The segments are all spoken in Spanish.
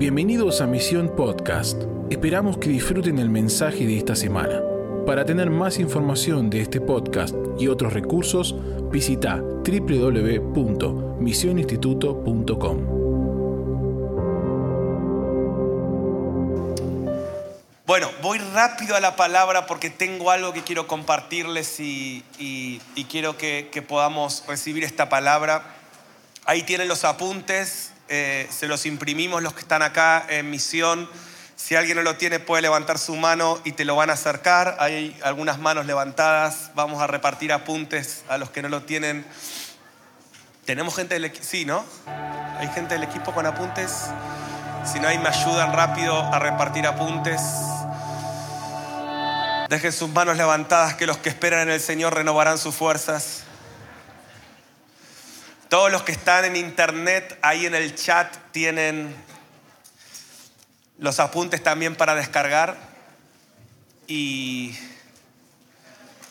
Bienvenidos a Misión Podcast. Esperamos que disfruten el mensaje de esta semana. Para tener más información de este podcast y otros recursos, visita www.misioninstituto.com. Bueno, voy rápido a la palabra porque tengo algo que quiero compartirles y, quiero que podamos recibir esta palabra. Ahí tienen los apuntes, eh, se los imprimimos los que están acá en misión. Si alguien no lo tiene puede levantar su mano y te lo van a acercar. Hay algunas manos levantadas. Vamos a repartir apuntes a los que no lo tienen. ¿Tenemos gente del equipo? Sí, ¿no? ¿Hay gente del equipo con apuntes? Si no hay, me ayudan rápido a repartir apuntes. Dejen sus manos levantadas que los que esperan en el Señor renovarán sus fuerzas. Todos los que están en internet, ahí en el chat, tienen los apuntes también para descargar. Y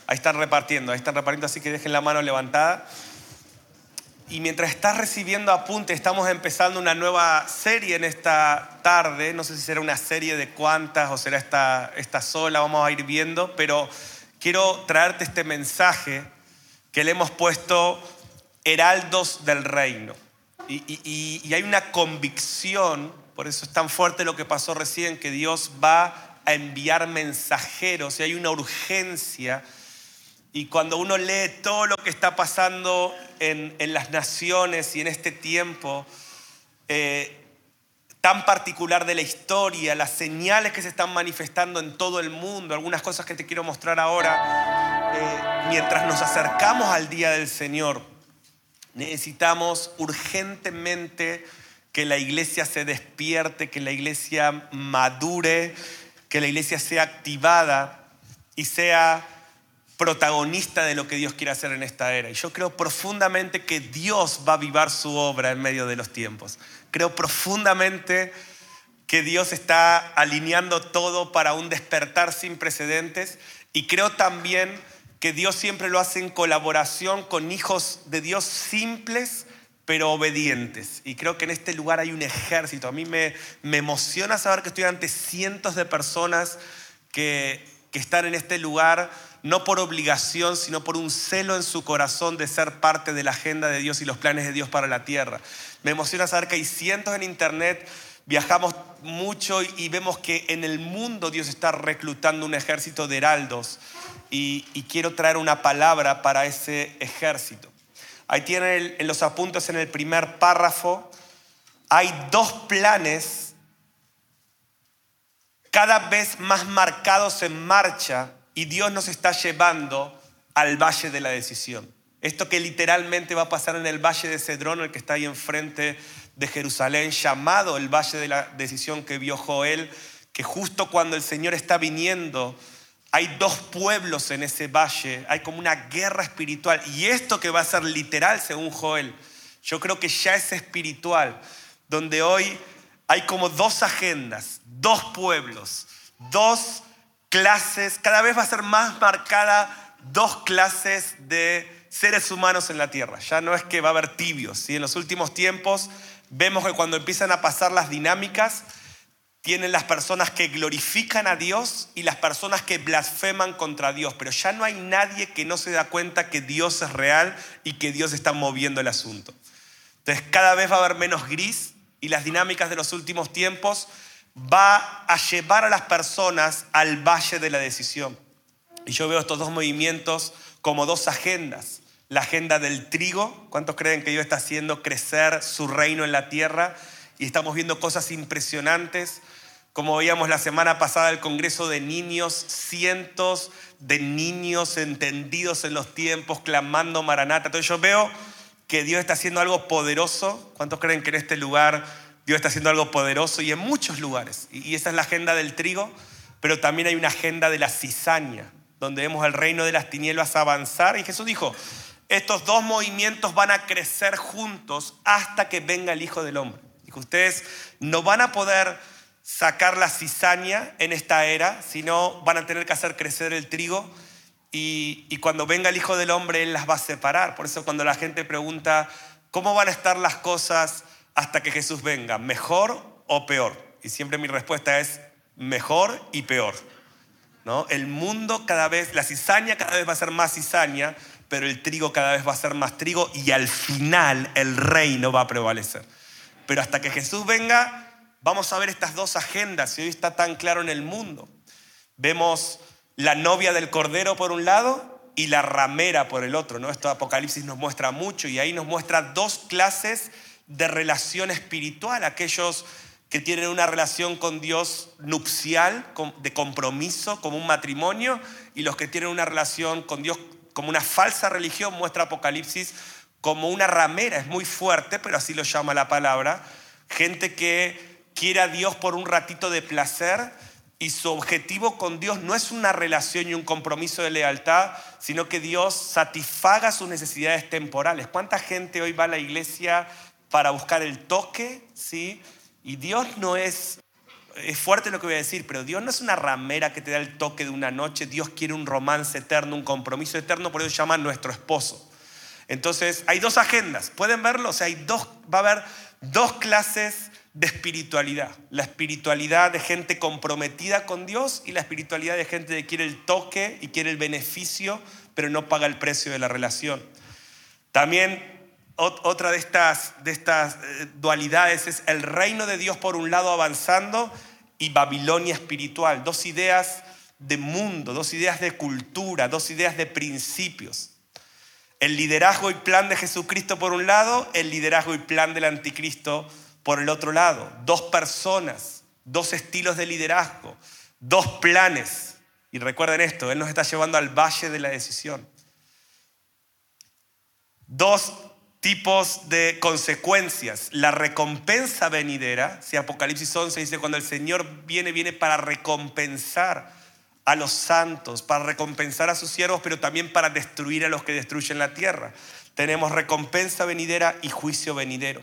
ahí están repartiendo, ahí están repartiendo, así que dejen la mano levantada. Y mientras estás recibiendo apuntes, estamos empezando una nueva serie en esta tarde. No sé si será una serie de cuántas o será esta, esta sola, vamos a ir viendo. Pero quiero traerte este mensaje que le hemos puesto Heraldos del Reino. Y, hay una convicción, por eso es tan fuerte lo que pasó recién, que Dios va a enviar mensajeros y hay una urgencia y cuando uno lee todo lo que está pasando en, en las naciones y en este tiempo eh, tan particular de la historia, las señales que se están manifestando en todo el mundo, algunas cosas que te quiero mostrar ahora, eh, mientras nos acercamos al día del Señor, necesitamos urgentemente que la iglesia se despierte, que la iglesia madure, que la iglesia sea activada y sea protagonista de lo que Dios quiere hacer en esta era. Y yo creo profundamente que Dios va a avivar su obra en medio de los tiempos. Creo profundamente que Dios está alineando todo para un despertar sin precedentes y creo también que Dios siempre lo hace en colaboración con hijos de Dios simples pero obedientes. Y creo que en este lugar hay un ejército. A mí me, me emociona saber que estoy ante cientos de personas que, que están en este lugar no por obligación, sino por un celo en su corazón de ser parte de la agenda de Dios y los planes de Dios para la tierra. Me emociona saber que hay cientos en internet, viajamos mucho y vemos que en el mundo Dios está reclutando un ejército de heraldos y, quiero traer una palabra para ese ejército. Ahí tienen los apuntes en el primer párrafo, hay dos planes cada vez más marcados en marcha y Dios nos está llevando al valle de la decisión. Esto que literalmente va a pasar en el valle de Cedrón, el que está ahí enfrente de Jerusalén, llamado el valle de la decisión que vio Joel, que justo cuando el Señor está viniendo, hay dos pueblos en ese valle, hay como una guerra espiritual. Y esto que va a ser literal según Joel, yo creo que ya es espiritual, donde hoy hay como dos agendas, dos pueblos, dos clases, cada vez va a ser más marcada dos clases de seres humanos en la tierra. Ya no es que va a haber tibios, ¿sí? en los últimos tiempos vemos que cuando empiezan a pasar las dinámicas, tienen las personas que glorifican a Dios y las personas que blasfeman contra Dios, pero ya no hay nadie que no se da cuenta que Dios es real y que Dios está moviendo el asunto. Entonces cada vez va a haber menos gris y las dinámicas de los últimos tiempos va a llevar a las personas al valle de la decisión. Y yo veo estos dos movimientos como dos agendas. La agenda del trigo, ¿cuántos creen que Dios está haciendo crecer su reino en la tierra? Y estamos viendo cosas impresionantes, como veíamos la semana pasada el Congreso de Niños, cientos de niños entendidos en los tiempos, clamando Maranata. Entonces yo veo que Dios está haciendo algo poderoso. ¿Cuántos creen que en este lugar Dios está haciendo algo poderoso? Y en muchos lugares. Y esa es la agenda del trigo, pero también hay una agenda de la cizaña, donde vemos el reino de las tinieblas avanzar. Y Jesús dijo, estos dos movimientos van a crecer juntos hasta que venga el Hijo del Hombre. Dijo, ustedes no van a poder sacar la cizaña en esta era, sino van a tener que hacer crecer el trigo y, y cuando venga el Hijo del Hombre, Él las va a separar. Por eso cuando la gente pregunta, ¿cómo van a estar las cosas hasta que Jesús venga? ¿Mejor o peor? Y siempre mi respuesta es mejor y peor. ¿no? El mundo cada vez, la cizaña cada vez va a ser más cizaña, pero el trigo cada vez va a ser más trigo y al final el reino va a prevalecer. Pero hasta que Jesús venga, vamos a ver estas dos agendas y hoy está tan claro en el mundo. Vemos la novia del Cordero por un lado y la ramera por el otro. Esto Apocalipsis nos muestra mucho y ahí nos muestra dos clases de relación espiritual. Aquellos que tienen una relación con Dios nupcial, de compromiso, como un matrimonio, y los que tienen una relación con Dios como una falsa religión, muestra Apocalipsis como una ramera. Es muy fuerte, pero así lo llama la palabra. Gente que quiere a Dios por un ratito de placer y su objetivo con Dios no es una relación y un compromiso de lealtad, sino que Dios satisfaga sus necesidades temporales. ¿Cuánta gente hoy va a la iglesia para buscar el toque? ¿Sí? Y Dios no es, es fuerte lo que voy a decir, pero Dios no es una ramera que te da el toque de una noche. Dios quiere un romance eterno, un compromiso eterno, por eso llama nuestro esposo. Entonces, hay dos agendas, ¿pueden verlo? O sea, hay dos, va a haber dos clases de espiritualidad. La espiritualidad de gente comprometida con Dios y la espiritualidad de gente que quiere el toque y quiere el beneficio, pero no paga el precio de la relación. También otra de estas, de estas eh, dualidades es el reino de Dios por un lado avanzando y Babilonia espiritual. Dos ideas de mundo, dos ideas de cultura, dos ideas de principios. El liderazgo y plan de Jesucristo por un lado, el liderazgo y plan del anticristo por el otro lado. Dos personas, dos estilos de liderazgo, dos planes. Y recuerden esto, Él nos está llevando al valle de la decisión. Dos tipos de consecuencias. La recompensa venidera, si Apocalipsis 11 dice, cuando el Señor viene, viene para recompensar a los santos, para recompensar a sus siervos, pero también para destruir a los que destruyen la tierra. Tenemos recompensa venidera y juicio venidero.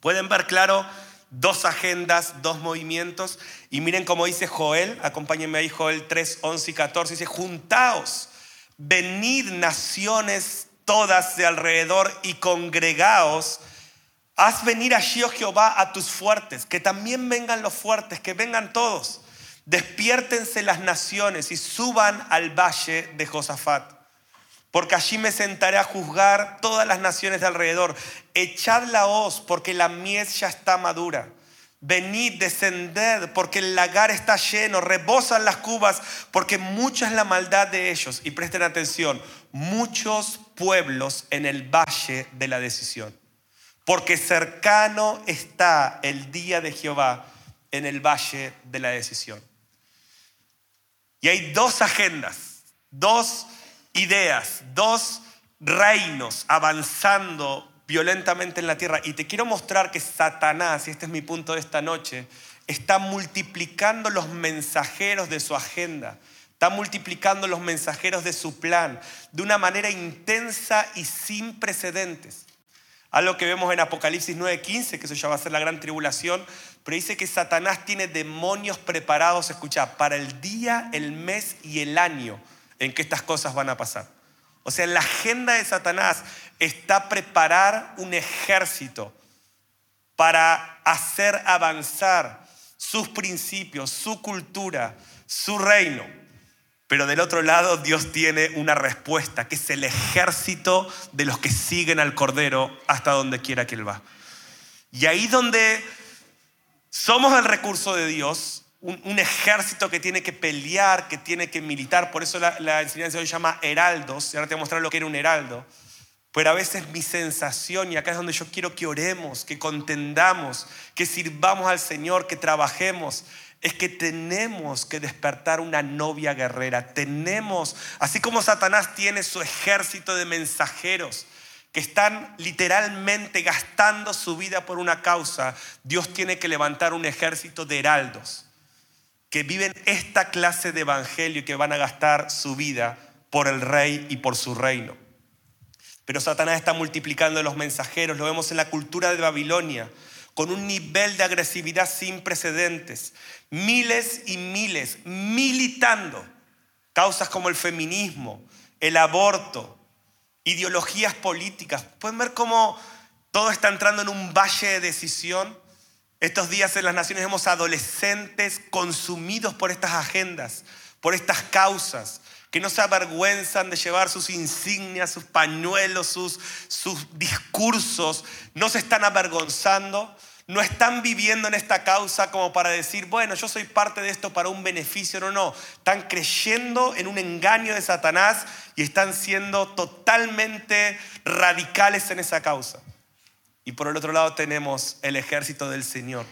Pueden ver claro dos agendas, dos movimientos. Y miren cómo dice Joel, acompáñenme ahí Joel 3, 11 y 14, dice, juntaos, venid naciones todas de alrededor y congregaos. Haz venir allí, oh Jehová, a tus fuertes, que también vengan los fuertes, que vengan todos. Despiértense las naciones y suban al valle de Josafat, porque allí me sentaré a juzgar todas las naciones de alrededor. Echad la hoz, porque la mies ya está madura. Venid, descended, porque el lagar está lleno, rebosan las cubas, porque mucha es la maldad de ellos. Y presten atención, muchos pueblos en el valle de la decisión, porque cercano está el día de Jehová en el valle de la decisión. Y hay dos agendas, dos ideas, dos reinos avanzando violentamente en la tierra. Y te quiero mostrar que Satanás, y este es mi punto de esta noche, está multiplicando los mensajeros de su agenda, está multiplicando los mensajeros de su plan de una manera intensa y sin precedentes. Algo que vemos en Apocalipsis 9:15, que eso ya va a ser la gran tribulación, pero dice que Satanás tiene demonios preparados, escucha, para el día, el mes y el año en que estas cosas van a pasar. O sea, la agenda de Satanás está preparar un ejército para hacer avanzar sus principios, su cultura, su reino. Pero del otro lado Dios tiene una respuesta, que es el ejército de los que siguen al Cordero hasta donde quiera que Él va. Y ahí donde somos el recurso de Dios, un, ejército que tiene que pelear, que tiene que militar. Por eso la, enseñanza hoy llama heraldos. Y ahora te voy a mostrar lo que era un heraldo. Pero a veces mi sensación, y acá es donde yo quiero que oremos, que contendamos, que sirvamos al Señor, que trabajemos, es que tenemos que despertar una novia guerrera. Tenemos, así como Satanás tiene su ejército de mensajeros, que están literalmente gastando su vida por una causa, Dios tiene que levantar un ejército de heraldos que viven esta clase de evangelio y que van a gastar su vida por el rey y por su reino. Pero Satanás está multiplicando los mensajeros, lo vemos en la cultura de Babilonia, con un nivel de agresividad sin precedentes. Miles y miles militando causas como el feminismo, el aborto, ideologías políticas. Pueden ver cómo todo está entrando en un valle de decisión Estos días en las naciones vemos adolescentes consumidos por estas agendas, por estas causas, que no se avergüenzan de llevar sus insignias, sus pañuelos, sus, sus discursos, no se están avergonzando, no están viviendo en esta causa como para decir, bueno, yo soy parte de esto para un beneficio, no, no, están creyendo en un engaño de Satanás y están siendo totalmente radicales en esa causa. Y por el otro lado tenemos el ejército del Señor,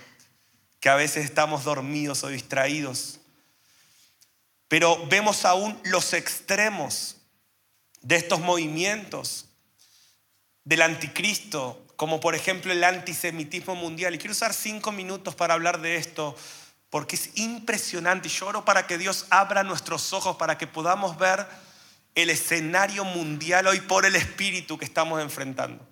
que a veces estamos dormidos o distraídos, pero vemos aún los extremos de estos movimientos del anticristo, como por ejemplo el antisemitismo mundial. Y quiero usar cinco minutos para hablar de esto, porque es impresionante. Y lloro para que Dios abra nuestros ojos, para que podamos ver el escenario mundial hoy por el Espíritu que estamos enfrentando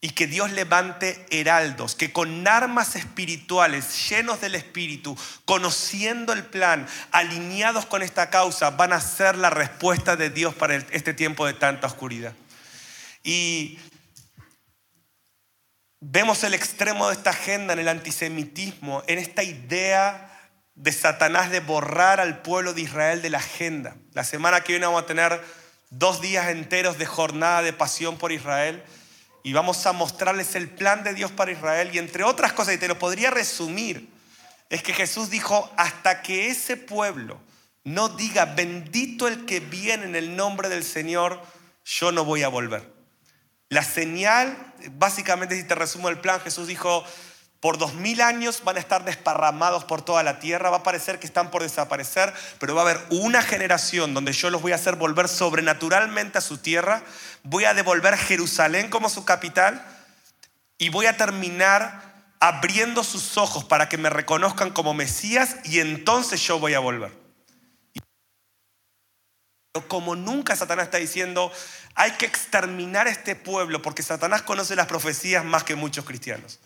y que Dios levante heraldos, que con armas espirituales, llenos del Espíritu, conociendo el plan, alineados con esta causa, van a ser la respuesta de Dios para este tiempo de tanta oscuridad. Y vemos el extremo de esta agenda en el antisemitismo, en esta idea de Satanás de borrar al pueblo de Israel de la agenda. La semana que viene vamos a tener dos días enteros de jornada de pasión por Israel y vamos a mostrarles el plan de Dios para Israel. Y entre otras cosas, y te lo podría resumir, es que Jesús dijo, hasta que ese pueblo no diga, bendito el que viene en el nombre del Señor, yo no voy a volver. La señal, básicamente si te resumo el plan, Jesús dijo, por dos mil años van a estar desparramados por toda la tierra, va a parecer que están por desaparecer, pero va a haber una generación donde yo los voy a hacer volver sobrenaturalmente a su tierra, voy a devolver Jerusalén como su capital y voy a terminar abriendo sus ojos para que me reconozcan como Mesías y entonces yo voy a volver. Como nunca Satanás está diciendo, hay que exterminar este pueblo porque Satanás conoce las profecías más que muchos cristianos.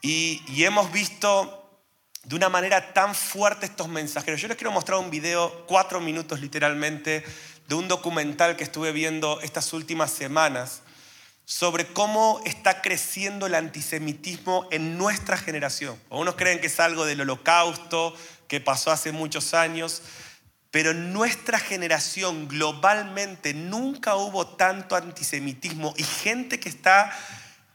Y, hemos visto de una manera tan fuerte estos mensajeros. Yo les quiero mostrar un video, cuatro minutos literalmente, de un documental que estuve viendo estas últimas semanas sobre cómo está creciendo el antisemitismo en nuestra generación. Algunos creen que es algo del holocausto que pasó hace muchos años, pero en nuestra generación globalmente nunca hubo tanto antisemitismo y gente que está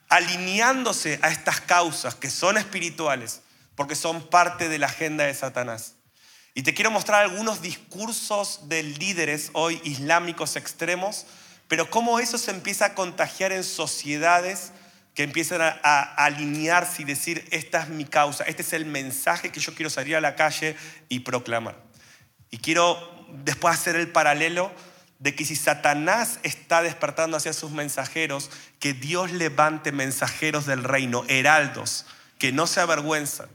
alineándose a estas causas que son espirituales, porque son parte de la agenda de Satanás. Y te quiero mostrar algunos discursos de líderes hoy islámicos extremos, pero cómo eso se empieza a contagiar en sociedades que empiezan a, alinearse y decir, esta es mi causa, este es el mensaje que yo quiero salir a la calle y proclamar. Y quiero después hacer el paralelo de que si Satanás está despertando hacia sus mensajeros, que Dios levante mensajeros del reino, heraldos, que no se avergüenzan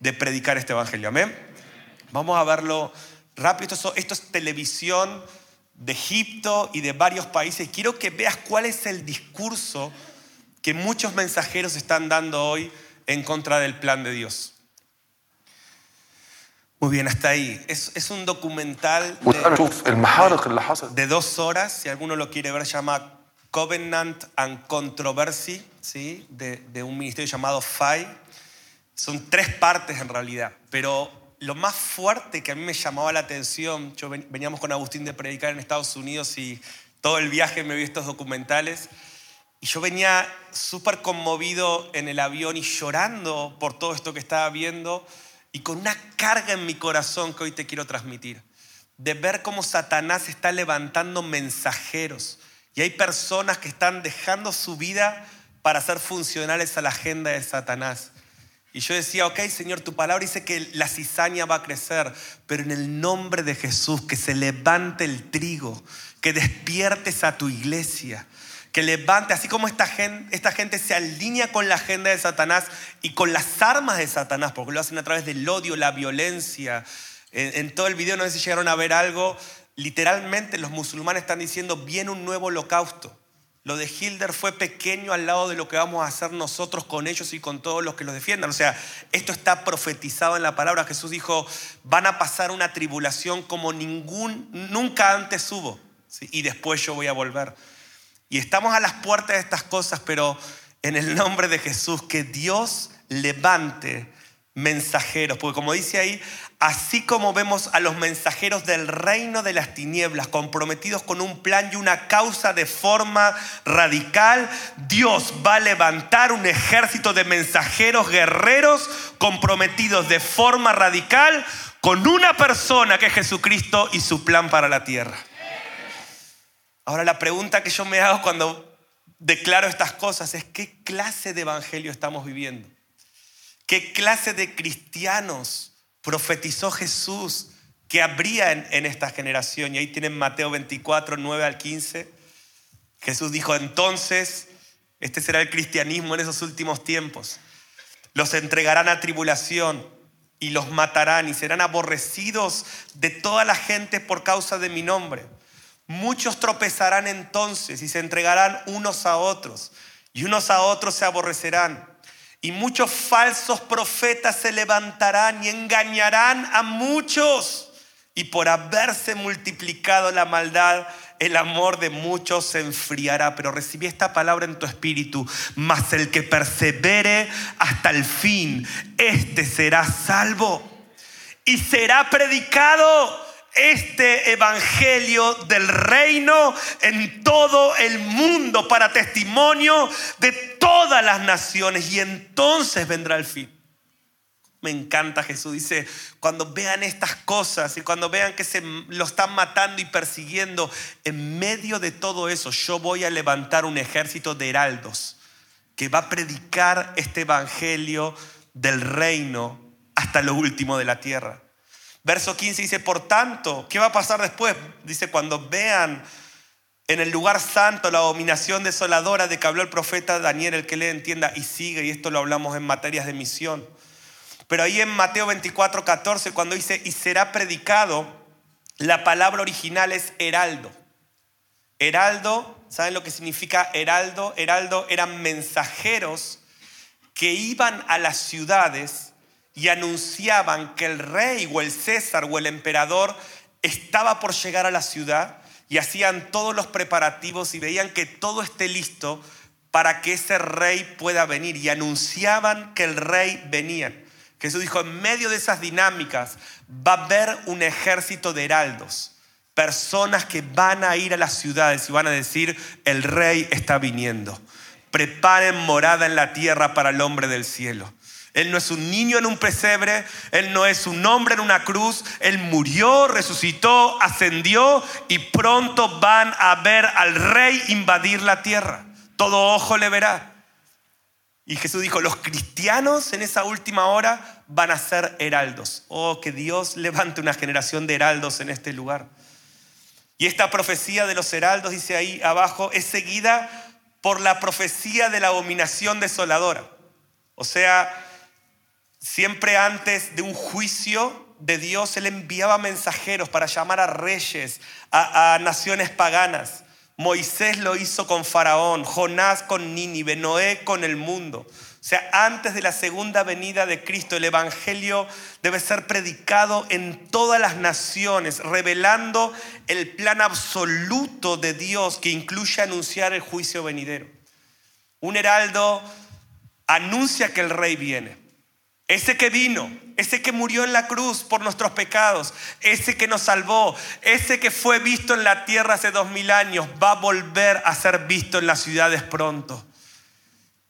de predicar este evangelio. Amén. Vamos a verlo rápido. Esto, esto es televisión de Egipto y de varios países. Quiero que veas cuál es el discurso que muchos mensajeros están dando hoy en contra del plan de Dios. Muy bien, hasta ahí. Es, un documental de, dos horas, si alguno lo quiere ver, se llama Covenant and Controversy, ¿sí? de, un ministerio llamado FAI. Son tres partes en realidad, pero lo más fuerte que a mí me llamaba la atención, yo veníamos con Agustín de predicar en Estados Unidos y todo el viaje me vi estos documentales y yo venía súper conmovido en el avión y llorando por todo esto que estaba viendo y con una carga en mi corazón que hoy te quiero transmitir, de ver cómo Satanás está levantando mensajeros y hay personas que están dejando su vida para ser funcionales a la agenda de Satanás. Y yo decía, ok, Señor, tu palabra dice que la cizaña va a crecer, pero en el nombre de Jesús, que se levante el trigo, que despiertes a tu iglesia, que levante, así como esta gente, se alinea con la agenda de Satanás y con las armas de Satanás, porque lo hacen a través del odio, la violencia. En, todo el video, no sé si llegaron a ver algo, literalmente los musulmanes están diciendo, viene un nuevo holocausto. Lo de Hilder fue pequeño al lado de lo que vamos a hacer nosotros con ellos y con todos los que los defiendan. O sea, esto está profetizado en la palabra. Jesús dijo, van a pasar una tribulación como ningún, nunca antes hubo. Y después yo voy a volver. Y estamos a las puertas de estas cosas, pero en el nombre de Jesús, que Dios levante mensajeros, porque como dice ahí, así como vemos a los mensajeros del reino de las tinieblas comprometidos con un plan y una causa de forma radical, Dios va a levantar un ejército de mensajeros guerreros comprometidos de forma radical con una persona que es Jesucristo y su plan para la tierra. Ahora la pregunta que yo me hago cuando declaro estas cosas es qué clase de evangelio estamos viviendo. ¿Qué clase de cristianos profetizó Jesús que habría en, esta generación? Y ahí tienen Mateo 24, 9 al 15. Jesús dijo entonces, este será el cristianismo en esos últimos tiempos. Los entregarán a tribulación y los matarán y serán aborrecidos de toda la gente por causa de mi nombre. Muchos tropezarán entonces y se entregarán unos a otros y unos a otros se aborrecerán. Y muchos falsos profetas se levantarán y engañarán a muchos. Y por haberse multiplicado la maldad, el amor de muchos se enfriará. Pero recibí esta palabra en tu espíritu. Mas el que persevere hasta el fin, este será salvo. Y será predicado este evangelio del reino en todo el mundo para testimonio de todas las naciones y entonces vendrá el fin. Me encanta Jesús. Dice, cuando vean estas cosas y cuando vean que se lo están matando y persiguiendo, en medio de todo eso yo voy a levantar un ejército de heraldos que va a predicar este evangelio del reino hasta lo último de la tierra. Verso 15 dice, por tanto, ¿qué va a pasar después? Dice, cuando vean en el lugar santo la abominación desoladora de que habló el profeta Daniel, el que le entienda y sigue, y esto lo hablamos en materias de misión. Pero ahí en Mateo 24, 14, cuando dice, y será predicado, la palabra original es heraldo. Heraldo, ¿saben lo que significa heraldo? Heraldo eran mensajeros que iban a las ciudades y anunciaban que el rey o el César o el emperador estaba por llegar a la ciudad y hacían todos los preparativos y veían que todo esté listo para que ese rey pueda venir y anunciaban que el rey venía. Jesús dijo, en medio de esas dinámicas va a haber un ejército de heraldos, personas que van a ir a las ciudades y van a decir, el rey está viniendo. Preparen morada en la tierra para el hombre del cielo. Él no es un niño en un pesebre, Él no es un hombre en una cruz, Él murió, resucitó, ascendió y pronto van a ver al rey invadir la tierra. Todo ojo le verá. Y Jesús dijo, los cristianos en esa última hora van a ser heraldos. Oh, que Dios levante una generación de heraldos en este lugar. Y esta profecía de los heraldos, dice ahí abajo, es seguida por la profecía de la abominación desoladora. O sea, Siempre antes de un juicio de Dios, Él enviaba mensajeros para llamar a reyes, a, naciones paganas. Moisés lo hizo con Faraón, Jonás con Nínive, Noé con el mundo. O sea, antes de la segunda venida de Cristo, el Evangelio debe ser predicado en todas las naciones, revelando el plan absoluto de Dios que incluye anunciar el juicio venidero. Un heraldo anuncia que el rey viene. Ese que vino, ese que murió en la cruz por nuestros pecados, ese que nos salvó, ese que fue visto en la tierra hace dos mil años, va a volver a ser visto en las ciudades pronto.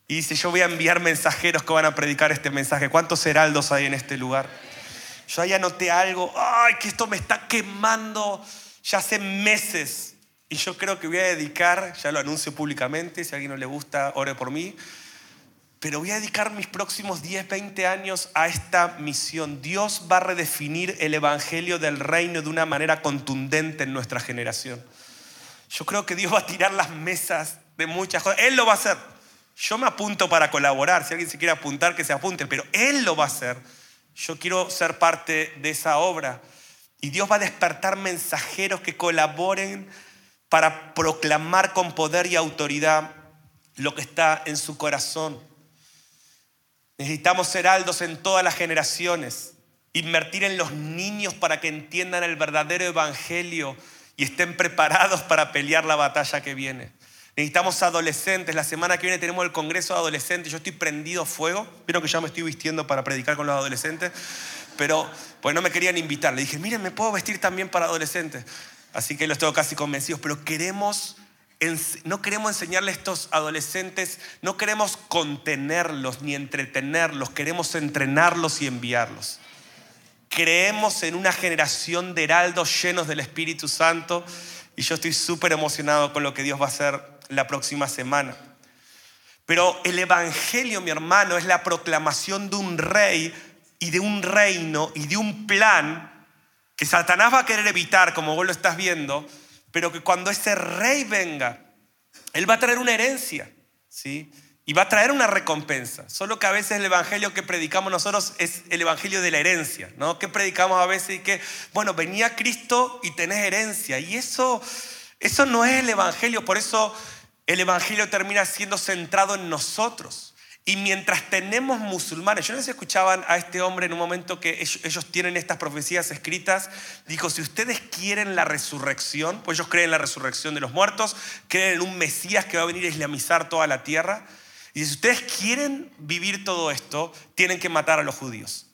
Y dice, yo voy a enviar mensajeros que van a predicar este mensaje. ¿Cuántos heraldos hay en este lugar? Yo ahí anoté algo, ay, que esto me está quemando ya hace meses. Y yo creo que voy a dedicar, ya lo anuncio públicamente, si a alguien no le gusta, ore por mí pero voy a dedicar mis próximos 10, 20 años a esta misión. Dios va a redefinir el Evangelio del reino de una manera contundente en nuestra generación. Yo creo que Dios va a tirar las mesas de muchas cosas. Él lo va a hacer. Yo me apunto para colaborar. Si alguien se quiere apuntar, que se apunte. Pero Él lo va a hacer. Yo quiero ser parte de esa obra. Y Dios va a despertar mensajeros que colaboren para proclamar con poder y autoridad lo que está en su corazón. Necesitamos ser aldos en todas las generaciones, invertir en los niños para que entiendan el verdadero evangelio y estén preparados para pelear la batalla que viene. Necesitamos adolescentes. La semana que viene tenemos el Congreso de Adolescentes. Yo estoy prendido fuego. Vieron que ya me estoy vistiendo para predicar con los adolescentes. Pero pues no me querían invitar. Le dije, miren, me puedo vestir también para adolescentes. Así que los tengo casi convencidos. Pero queremos, no queremos enseñarle a estos adolescentes, no queremos contenerlos ni entretenerlos. Queremos entrenarlos y enviarlos. Creemos en una generación de heraldos llenos del Espíritu Santo. Y yo estoy súper emocionado con lo que Dios va a hacer la próxima semana. Pero el Evangelio, mi hermano, es la proclamación de un rey y de un reino y de un plan que Satanás va a querer evitar, como vos lo estás viendo, pero que cuando ese rey venga, él va a traer una herencia, ¿sí? Y va a traer una recompensa. Solo que a veces el evangelio que predicamos nosotros es el evangelio de la herencia, ¿no? Que predicamos a veces y que, bueno, venía Cristo y tenés herencia. Y eso, eso no es el evangelio. Por eso el Evangelio termina siendo centrado en nosotros. Y mientras tenemos musulmanes, yo no sé si escuchaban a este hombre en un momento que ellos, tienen estas profecías escritas, dijo, si ustedes quieren la resurrección, pues ellos creen en la resurrección de los muertos, creen en un Mesías que va a venir a islamizar toda la tierra, y si ustedes quieren vivir todo esto, tienen que matar a los judíos.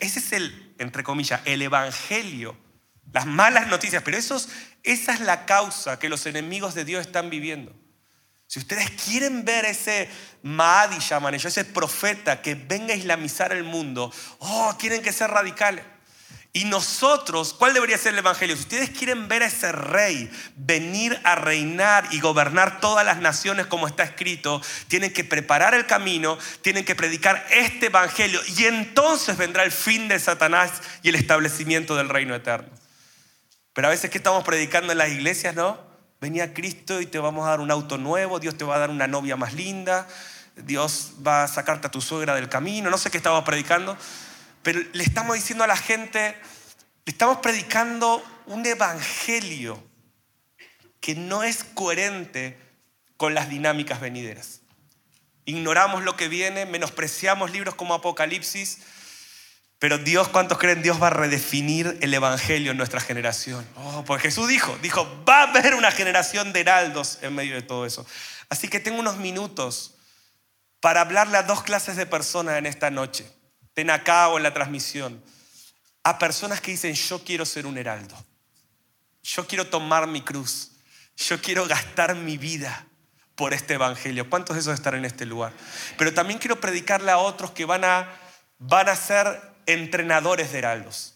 ese es el, entre comillas, el Evangelio, las malas noticias, pero esa es la causa que los enemigos de Dios están viviendo. Si ustedes quieren ver ese Mahdi, llaman ellos, ese profeta que venga a islamizar el mundo, oh, tienen que ser radicales. Y nosotros, ¿cuál debería ser el Evangelio? Si ustedes quieren ver a ese rey venir a reinar y gobernar todas las naciones como está escrito, tienen que preparar el camino, tienen que predicar este Evangelio y entonces vendrá el fin de Satanás y el establecimiento del reino eterno. Pero a veces, ¿qué estamos predicando en las iglesias, no? Venía Cristo y te vamos a dar un auto nuevo, Dios te va a dar una novia más linda, Dios va a sacarte a tu suegra del camino, no sé qué estamos predicando, pero le estamos diciendo a la gente, le estamos predicando un evangelio que no es coherente con las dinámicas venideras. Ignoramos lo que viene, menospreciamos libros como Apocalipsis, pero Dios, ¿cuántos creen? Dios va a redefinir el Evangelio en nuestra generación. Oh, porque Jesús dijo, dijo, va a haber una generación de heraldos en medio de todo eso. Así que tengo unos minutos para hablarle a dos clases de personas en esta noche, en acá o en la transmisión, a personas que dicen, yo quiero ser un heraldo, yo quiero tomar mi cruz, yo quiero gastar mi vida por este Evangelio. ¿Cuántos de esos están en este lugar? Pero también quiero predicarle a otros que van a, van a ser entrenadores de heraldos.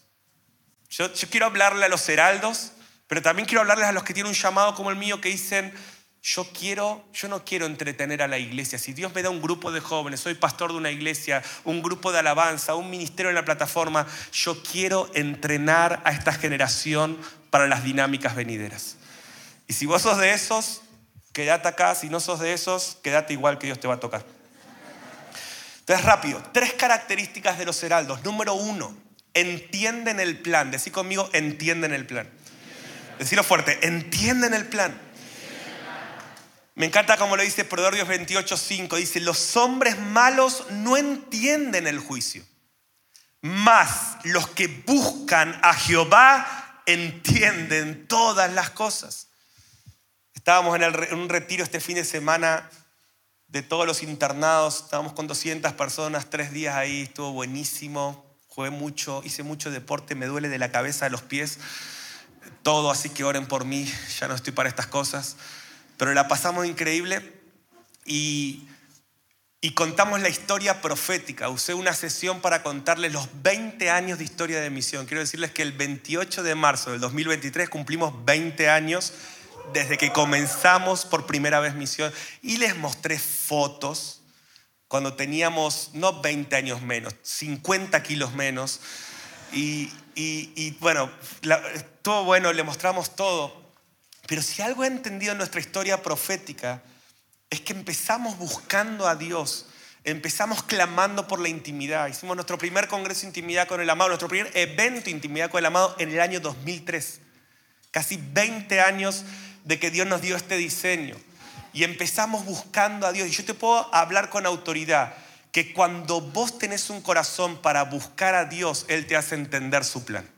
Yo, quiero hablarle a los heraldos, pero también quiero hablarles a los que tienen un llamado como el mío que dicen, yo quiero, yo no quiero entretener a la iglesia. Si Dios me da un grupo de jóvenes, soy pastor de una iglesia, un grupo de alabanza, un ministerio en la plataforma, yo quiero entrenar a esta generación para las dinámicas venideras. Y si vos sos de esos, quédate acá, si no sos de esos, quédate igual que Dios te va a tocar. Entonces, rápido, tres características de los heraldos. Número uno, entienden el plan. Decí conmigo, entienden el plan. Decirlo fuerte, entienden el plan. Me encanta como lo dice Proverbios 28:5. Dice, los hombres malos no entienden el juicio. Más los que buscan a Jehová entienden todas las cosas. Estábamos en un retiro este fin de semana de todos los internados. Estábamos con 200 personas, tres días ahí, estuvo buenísimo. Jugué mucho, hice mucho deporte, me duele de la cabeza a los pies. Todo, así que oren por mí, ya no estoy para estas cosas. Pero la pasamos increíble y, y contamos la historia profética. Usé una sesión para contarles los 20 años de historia de misión. Quiero decirles que el 28 de marzo del 2023 cumplimos 20 años desde que comenzamos por primera vez misión y les mostré fotos cuando teníamos no 20 años menos, 50 kilos menos. Y, bueno, todo bueno, le mostramos todo. Pero si algo he entendido en nuestra historia profética es que empezamos buscando a Dios, empezamos clamando por la intimidad. Hicimos nuestro primer congreso intimidad con el amado, nuestro primer evento intimidad con el amado en el año 2003. Casi 20 años de que Dios nos dio este diseño. Y empezamos buscando a Dios. Y yo te puedo hablar con autoridad que cuando vos tenés un corazón para buscar a Dios, Él te hace entender su plan.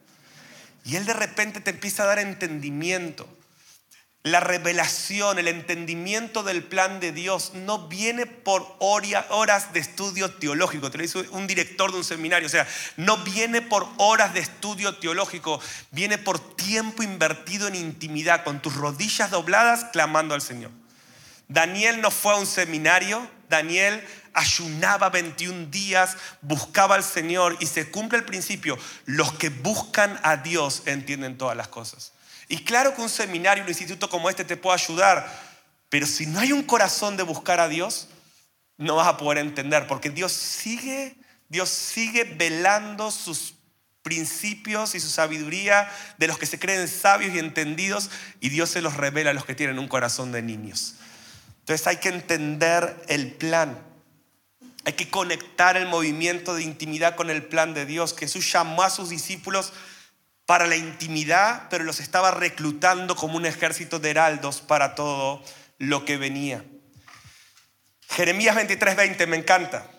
Y Él de repente te empieza a dar entendimiento. La revelación, el entendimiento del plan de Dios no viene por horas de estudio teológico. Te lo dice un director de un seminario. O sea, no viene por horas de estudio teológico. Viene por tiempo invertido en intimidad, con tus rodillas dobladas, clamando al Señor. Daniel no fue a un seminario. Daniel ayunaba 21 días, buscaba al Señor y se cumple el principio. Los que buscan a Dios entienden todas las cosas. Y claro que un seminario, un instituto como este te puede ayudar, pero si no hay un corazón de buscar a Dios, no vas a poder entender, porque Dios sigue, Dios sigue velando sus principios y su sabiduría de los que se creen sabios y entendidos, y Dios se los revela a los que tienen un corazón de niños. Entonces hay que entender el plan. Hay que conectar el movimiento de intimidad con el plan de Dios. Jesús llamó a sus discípulos para la intimidad, pero los estaba reclutando como un ejército de heraldos para todo lo que venía. Jeremías 23:20 me encanta.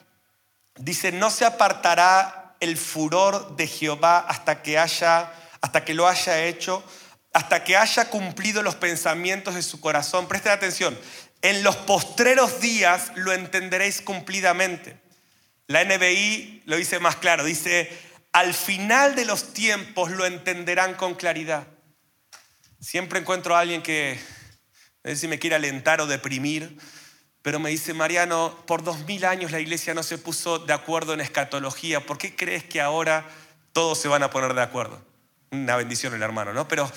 Dice, "No se apartará el furor de Jehová hasta que haya hasta que lo haya hecho, hasta que haya cumplido los pensamientos de su corazón." Presten atención. En los postreros días lo entenderéis cumplidamente. La NBI lo dice más claro, dice, al final de los tiempos lo entenderán con claridad. Siempre encuentro a alguien que, no sé si me quiere alentar o deprimir, pero me dice, Mariano, por dos mil años la iglesia no se puso de acuerdo en escatología, ¿por qué crees que ahora todos se van a poner de acuerdo? Una bendición el hermano, ¿no? Pero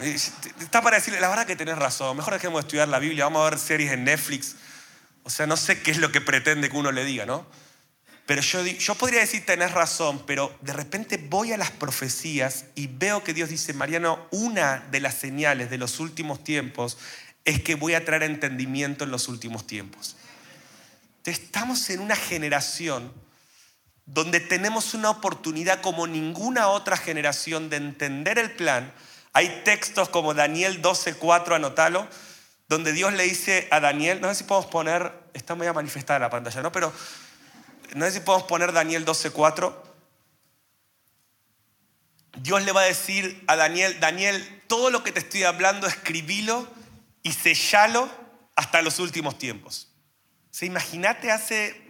eh, está para decirle, la verdad que tenés razón, mejor dejemos de estudiar la Biblia, vamos a ver series en Netflix. O sea, no sé qué es lo que pretende que uno le diga, ¿no? Pero yo, yo podría decir, tenés razón, pero de repente voy a las profecías y veo que Dios dice, Mariano, una de las señales de los últimos tiempos es que voy a traer entendimiento en los últimos tiempos. estamos en una generación donde tenemos una oportunidad como ninguna otra generación de entender el plan. Hay textos como Daniel 12:4, anótalo, donde Dios le dice a Daniel, no sé si podemos poner, está muy a manifestar la pantalla, ¿no? Pero no sé si podemos poner Daniel 12:4. Dios le va a decir a Daniel, Daniel, todo lo que te estoy hablando, escribilo y sellalo hasta los últimos tiempos. ¿Se imagínate hace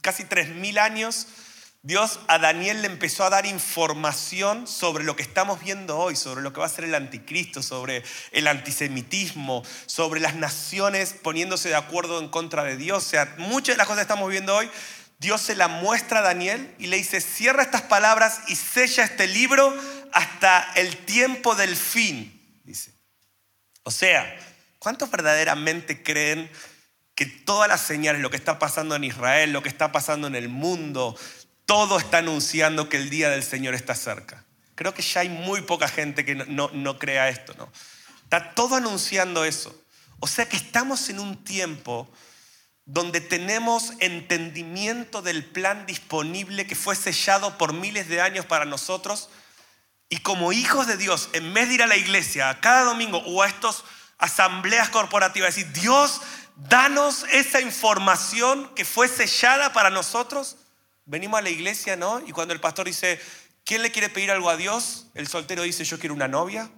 casi 3.000 años, Dios a Daniel le empezó a dar información sobre lo que estamos viendo hoy, sobre lo que va a ser el anticristo, sobre el antisemitismo, sobre las naciones poniéndose de acuerdo en contra de Dios. O sea, muchas de las cosas que estamos viendo hoy Dios se la muestra a Daniel y le dice, cierra estas palabras y sella este libro hasta el tiempo del fin, dice. O sea, ¿cuántos verdaderamente creen que todas las señales, lo que está pasando en Israel, lo que está pasando en el mundo, todo está anunciando que el día del Señor está cerca? Creo que ya hay muy poca gente que no, no crea esto, ¿no? Está todo anunciando eso. O sea que estamos en un tiempo donde tenemos entendimiento del plan disponible que fue sellado por miles de años para nosotros. Y como hijos de Dios, en vez de ir a la iglesia cada domingo o a estas asambleas corporativas, decir, Dios, danos esa información que fue sellada para nosotros, venimos a la iglesia, ¿no? Y cuando el pastor dice, ¿quién le quiere pedir algo a Dios? El soltero dice, yo quiero una novia.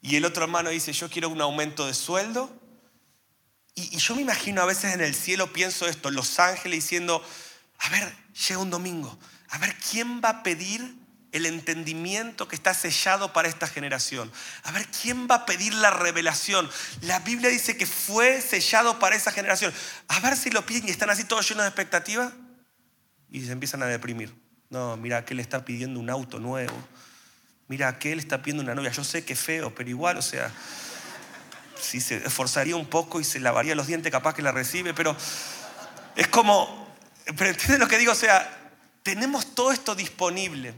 Y el otro hermano dice, yo quiero un aumento de sueldo. Y, yo me imagino a veces en el cielo, pienso esto, los ángeles diciendo, a ver, llega un domingo, a ver, ¿quién va a pedir el entendimiento que está sellado para esta generación? A ver, ¿quién va a pedir la revelación? La Biblia dice que fue sellado para esa generación. A ver si lo piden y están así todos llenos de expectativa y se empiezan a deprimir. No, mira, aquel está pidiendo un auto nuevo. Mira, aquel está pidiendo una novia. Yo sé que es feo, pero igual, o sea, si se esforzaría un poco y se lavaría los dientes, capaz que la recibe, pero es como, pero ¿entiendes lo que digo? O sea, tenemos todo esto disponible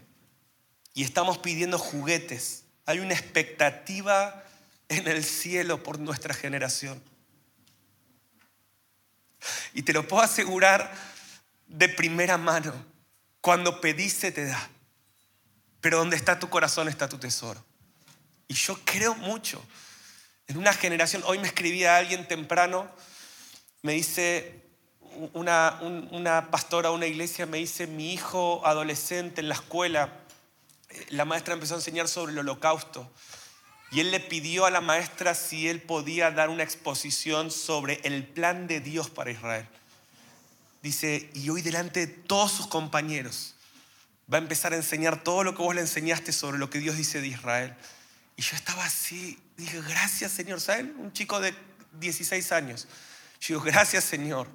y estamos pidiendo juguetes. Hay una expectativa en el cielo por nuestra generación. Y te lo puedo asegurar de primera mano, cuando pedís se te da, pero donde está tu corazón está tu tesoro. Y yo creo mucho en una generación, hoy me escribía alguien temprano, me dice, una, una pastora, una iglesia, me dice, mi hijo adolescente en la escuela, la maestra empezó a enseñar sobre el holocausto. Y él le pidió a la maestra si él podía dar una exposición sobre el plan de Dios para Israel. Dice, y hoy delante de todos sus compañeros va a empezar a enseñar todo lo que vos le enseñaste sobre lo que Dios dice de Israel. Y yo estaba así, dije, gracias Señor. ¿Saben? Un chico de 16 años. Yo digo, gracias Señor,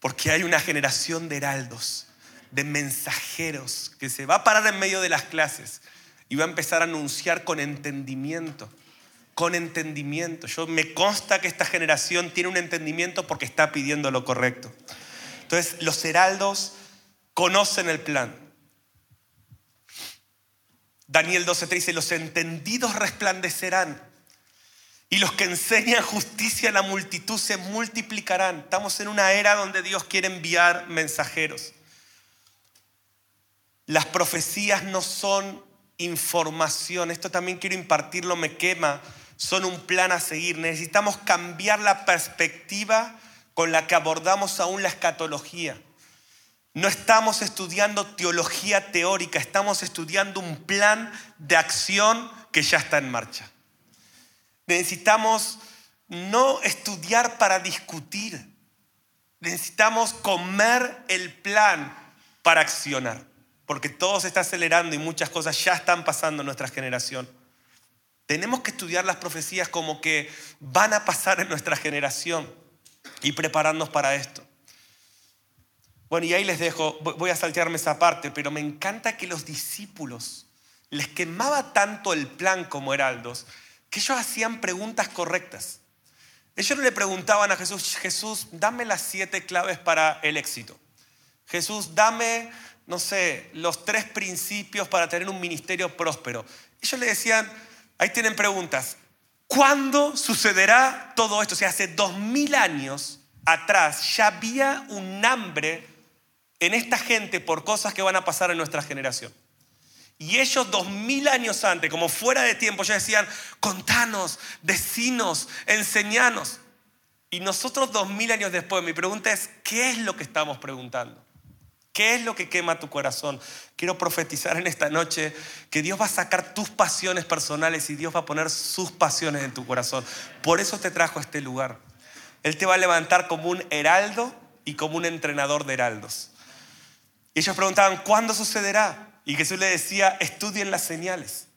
porque hay una generación de heraldos, de mensajeros, que se va a parar en medio de las clases y va a empezar a anunciar con entendimiento, con entendimiento. Yo me consta que esta generación tiene un entendimiento porque está pidiendo lo correcto. Entonces, los heraldos conocen el plan. Daniel 12:3 dice, los entendidos resplandecerán y los que enseñan justicia a la multitud se multiplicarán. Estamos en una era donde Dios quiere enviar mensajeros. Las profecías no son información, esto también quiero impartirlo, me quema, son un plan a seguir. Necesitamos cambiar la perspectiva con la que abordamos aún la escatología. No estamos estudiando teología teórica, estamos estudiando un plan de acción que ya está en marcha. Necesitamos no estudiar para discutir, necesitamos comer el plan para accionar, porque todo se está acelerando y muchas cosas ya están pasando en nuestra generación. Tenemos que estudiar las profecías como que van a pasar en nuestra generación y prepararnos para esto. Bueno, y ahí les dejo, voy a saltearme esa parte, pero me encanta que los discípulos les quemaba tanto el plan como heraldos, que ellos hacían preguntas correctas. Ellos no le preguntaban a Jesús, Jesús, dame las siete claves para el éxito. Jesús, dame, no sé, los tres principios para tener un ministerio próspero. Ellos le decían, ahí tienen preguntas, ¿cuándo sucederá todo esto? O sea, hace dos mil años atrás ya había un hambre en esta gente por cosas que van a pasar en nuestra generación. Y ellos dos mil años antes, como fuera de tiempo, ya decían, contanos, decinos, enseñanos. Y nosotros dos mil años después, mi pregunta es, ¿qué es lo que estamos preguntando? ¿Qué es lo que quema tu corazón? Quiero profetizar en esta noche que Dios va a sacar tus pasiones personales y Dios va a poner sus pasiones en tu corazón. Por eso te trajo a este lugar. Él te va a levantar como un heraldo y como un entrenador de heraldos. Y ellos preguntaban, ¿cuándo sucederá? Y Jesús le decía, estudien las señales.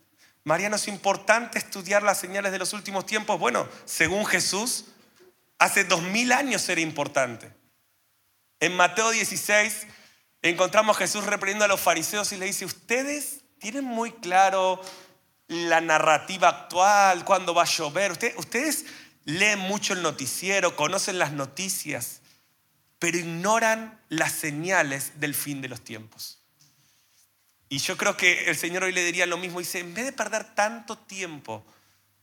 Mariano, es importante estudiar las señales de los últimos tiempos. Bueno, según Jesús, hace dos mil años era importante. En Mateo 16 encontramos a Jesús reprendiendo a los fariseos y le dice, ustedes tienen muy claro la narrativa actual, cuándo va a llover. ustedes leen mucho el noticiero, conocen las noticias pero ignoran las señales del fin de los tiempos. Y yo creo que el Señor hoy le diría lo mismo. Dice, en vez de perder tanto tiempo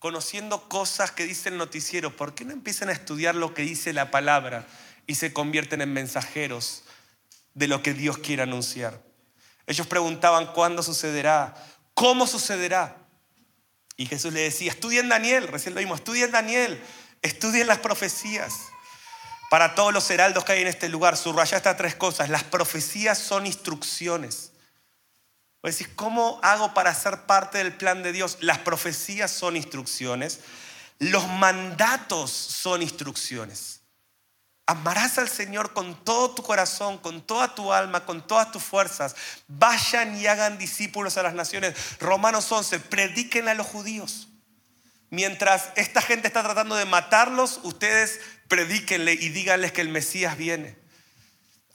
conociendo cosas que dice el noticiero, ¿por qué no empiezan a estudiar lo que dice la palabra y se convierten en mensajeros de lo que Dios quiere anunciar? Ellos preguntaban cuándo sucederá, cómo sucederá. Y Jesús le decía, estudien Daniel, recién lo vimos, estudien Daniel, estudien las profecías. Para todos los heraldos que hay en este lugar, subraya estas tres cosas. Las profecías son instrucciones. Decir, ¿cómo hago para ser parte del plan de Dios? Las profecías son instrucciones. Los mandatos son instrucciones. Amarás al Señor con todo tu corazón, con toda tu alma, con todas tus fuerzas. Vayan y hagan discípulos a las naciones. Romanos 11, prediquen a los judíos. Mientras esta gente está tratando de matarlos, ustedes predíquenle y díganles que el Mesías viene.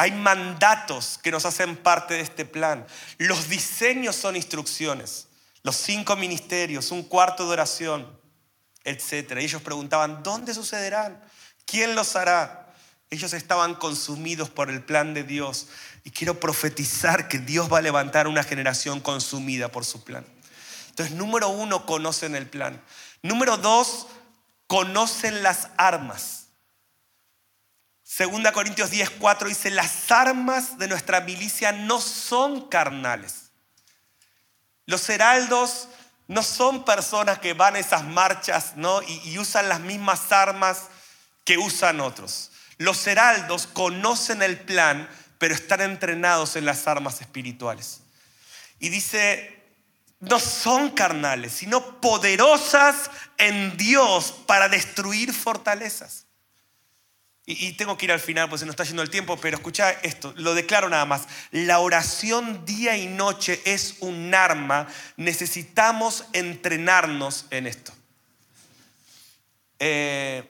Hay mandatos que nos hacen parte de este plan. Los diseños son instrucciones. Los cinco ministerios, un cuarto de oración, etc. ellos preguntaban, ¿dónde sucederán? ¿Quién los hará? Ellos estaban consumidos por el plan de Dios. Y quiero profetizar que Dios va a levantar una generación consumida por su plan. Entonces, número uno, conocen el plan. Número dos, conocen las armas. Segunda Corintios 10, 4 dice, las armas de nuestra milicia no son carnales. Los heraldos no son personas que van a esas marchas ¿no? y, y usan las mismas armas que usan otros. Los heraldos conocen el plan, pero están entrenados en las armas espirituales. Y dice no son carnales, sino poderosas en Dios para destruir fortalezas. Y, tengo que ir al final, pues se nos está yendo el tiempo, pero escucha esto, lo declaro nada más. La oración día y noche es un arma, necesitamos entrenarnos en esto. Eh,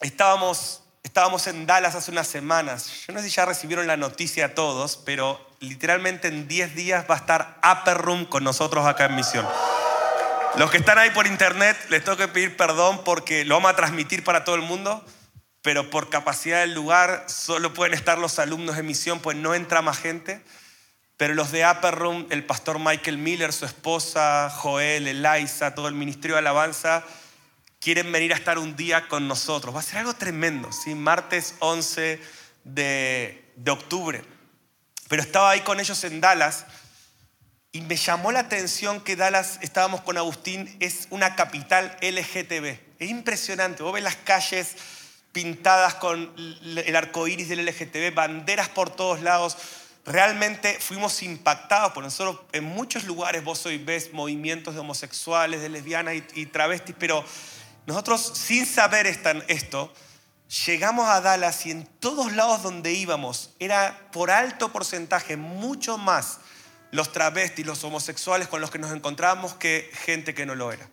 estábamos, estábamos en Dallas hace unas semanas, yo no sé si ya recibieron la noticia a todos, pero literalmente en 10 días va a estar Upper Room con nosotros acá en Misión. Los que están ahí por internet, les tengo que pedir perdón porque lo vamos a transmitir para todo el mundo pero por capacidad del lugar solo pueden estar los alumnos de misión, pues no entra más gente. Pero los de Upper Room, el pastor Michael Miller, su esposa, Joel, Eliza, todo el ministerio de alabanza, quieren venir a estar un día con nosotros. Va a ser algo tremendo, ¿sí? Martes 11 de, de octubre. Pero estaba ahí con ellos en Dallas y me llamó la atención que Dallas, estábamos con Agustín, es una capital LGTB. Es impresionante. Vos ves las calles pintadas con el arco iris del LGTB, banderas por todos lados. Realmente fuimos impactados por nosotros. En muchos lugares vos hoy ves movimientos de homosexuales, de lesbianas y, travestis, pero nosotros sin saber esto, llegamos a Dallas y en todos lados donde íbamos era por alto porcentaje mucho más los travestis, los homosexuales con los que nos encontrábamos que gente que no lo era.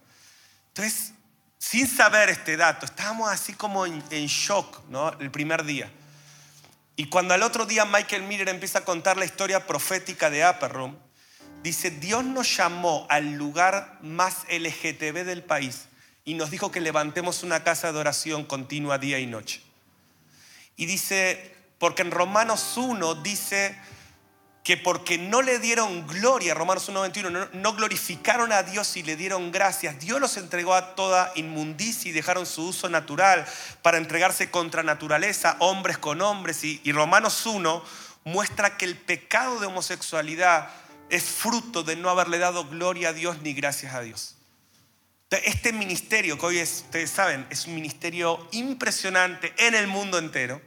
Entonces, sin saber este dato, estábamos así como en, shock ¿no? el primer día. Y cuando al otro día Michael Miller empieza a contar la historia profética de Upper dice, Dios nos llamó al lugar más LGTB del país y nos dijo que levantemos una casa de oración continua día y noche. Y dice, porque en Romanos 1 dice, que porque no le dieron gloria, Romanos 1.21, no, no glorificaron a Dios y le dieron gracias, Dios los entregó a toda inmundicia y dejaron su uso natural para entregarse contra naturaleza, hombres con hombres. Y, Romanos 1 muestra que el pecado de homosexualidad es fruto de no haberle dado gloria a Dios ni gracias a Dios. Este ministerio que hoy es, ustedes saben, es un ministerio impresionante en el mundo entero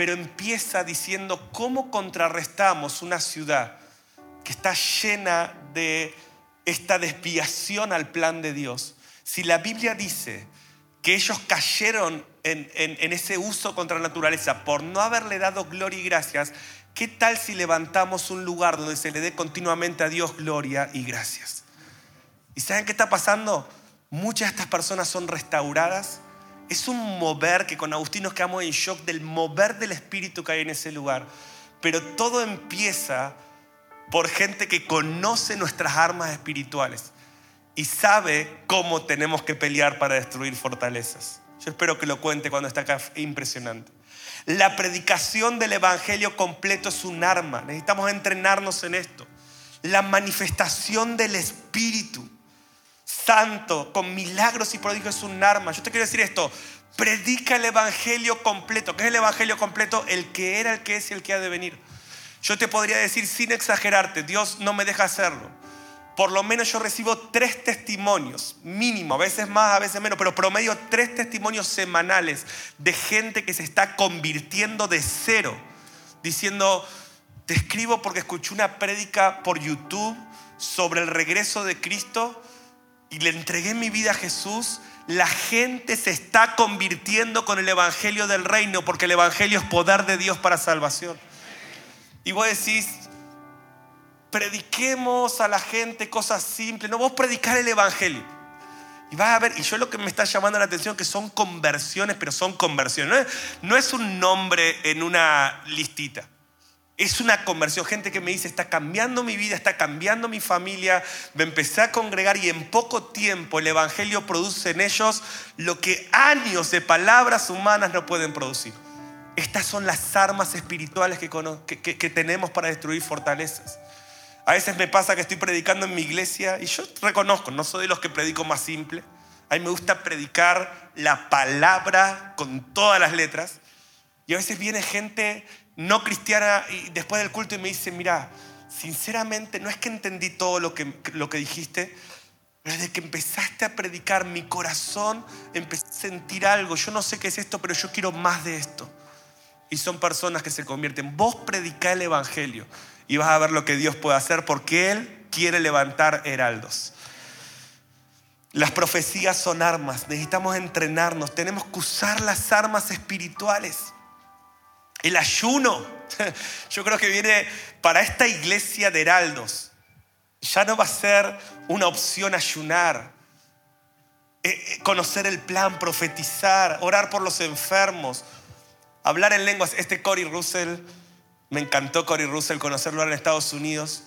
pero empieza diciendo cómo contrarrestamos una ciudad que está llena de esta desviación al plan de Dios. Si la Biblia dice que ellos cayeron en, ese uso contra la naturaleza por no haberle dado gloria y gracias, ¿qué tal si levantamos un lugar donde se le dé continuamente a Dios gloria y gracias? ¿Y saben qué está pasando? Muchas de estas personas son restauradas es un mover que con Agustín nos quedamos en shock del mover del espíritu que hay en ese lugar. Pero todo empieza por gente que conoce nuestras armas espirituales y sabe cómo tenemos que pelear para destruir fortalezas. Yo espero que lo cuente cuando está acá, impresionante. La predicación del Evangelio completo es un arma, necesitamos entrenarnos en esto. La manifestación del Espíritu santo, con milagros y prodigios es un arma. Yo te quiero decir esto, predica el Evangelio completo. ¿Qué es el Evangelio completo? El que era, el que es y el que ha de venir. Yo te podría decir sin exagerarte, Dios no me deja hacerlo. Por lo menos yo recibo tres testimonios, mínimo, a veces más, a veces menos, pero promedio tres testimonios semanales de gente que se está convirtiendo de cero, diciendo, te escribo porque escuché una prédica por YouTube sobre el regreso de Cristo y le entregué mi vida a Jesús, la gente se está convirtiendo con el Evangelio del reino, porque el Evangelio es poder de Dios para salvación. Y vos decís, prediquemos a la gente cosas simples, no vos predicar el Evangelio. Y vas a ver, y yo lo que me está llamando la atención que son conversiones, pero son conversiones. no es un nombre en una listita. Es una conversión, gente que me dice, está cambiando mi vida, está cambiando mi familia, me empecé a congregar y en poco tiempo el Evangelio produce en ellos lo que años de palabras humanas no pueden producir. Estas son las armas espirituales que, tenemos para destruir fortalezas. A veces me pasa que estoy predicando en mi iglesia y yo reconozco, no soy de los que predico más simple. A mí me gusta predicar la palabra con todas las letras. Y a veces viene gente no cristiana y después del culto y me dice, mira, sinceramente no es que entendí todo lo que, lo que dijiste, pero desde que empezaste a predicar mi corazón empecé a sentir algo, yo no sé qué es esto, pero yo quiero más de esto. Y son personas que se convierten. Vos predicá el Evangelio y vas a ver lo que Dios puede hacer porque Él quiere levantar heraldos. Las profecías son armas, necesitamos entrenarnos, tenemos que usar las armas espirituales. El ayuno, yo creo que viene para esta iglesia de heraldos. Ya no va a ser una opción ayunar, eh, eh, conocer el plan, profetizar, orar por los enfermos, hablar en lenguas. Este Cory Russell, me encantó Cory Russell conocerlo en Estados Unidos.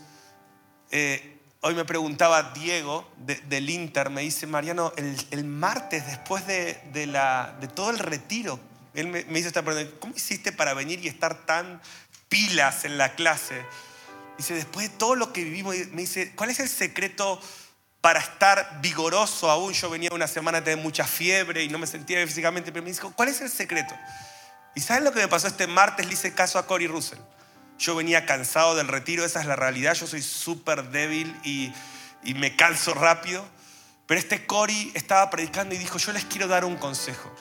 Eh, Hoy me preguntaba Diego del Inter, me dice, Mariano, el, martes después de, la, de, todo el retiro, él me, me hizo esta pregunta, ¿cómo hiciste para venir y estar tan pilas en la clase? Dice, después de todo lo que vivimos, me dice, ¿cuál es el secreto para estar vigoroso aún? Yo venía una semana de mucha fiebre y no me sentía físicamente, pero me dijo, ¿cuál es el secreto? ¿Y sabes lo que me pasó este martes? Le hice caso a Cory Russell. Yo venía cansado del retiro, esa es la realidad. Yo soy súper débil y, me canso rápido. Pero este Cory estaba predicando y dijo, yo les quiero dar un consejo.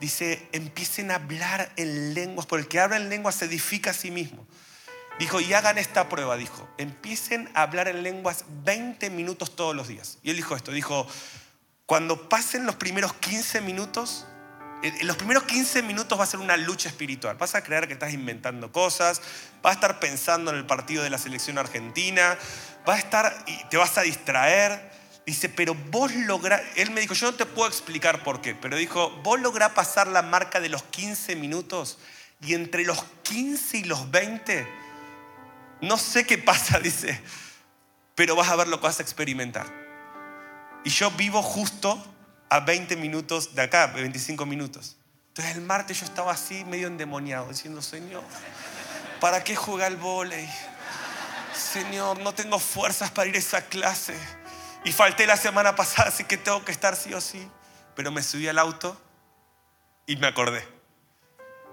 Dice, empiecen a hablar en lenguas, porque el que habla en lenguas se edifica a sí mismo. Dijo, y hagan esta prueba, dijo, empiecen a hablar en lenguas 20 minutos todos los días. Y él dijo esto, dijo, cuando pasen los primeros 15 minutos, en los primeros 15 minutos va a ser una lucha espiritual. Vas a creer que estás inventando cosas, vas a estar pensando en el partido de la selección argentina, vas a estar y te vas a distraer. Dice, pero vos lográs, él me dijo, yo no te puedo explicar por qué, pero dijo, vos lográs pasar la marca de los 15 minutos y entre los 15 y los 20, no sé qué pasa, dice, pero vas a ver lo que vas a experimentar. Y yo vivo justo a 20 minutos de acá, 25 minutos. Entonces el martes yo estaba así medio endemoniado, diciendo, Señor, ¿para qué jugar al volei? Señor, no tengo fuerzas para ir a esa clase. Y falté la semana pasada, así que tengo que estar sí o sí. Pero me subí al auto y me acordé.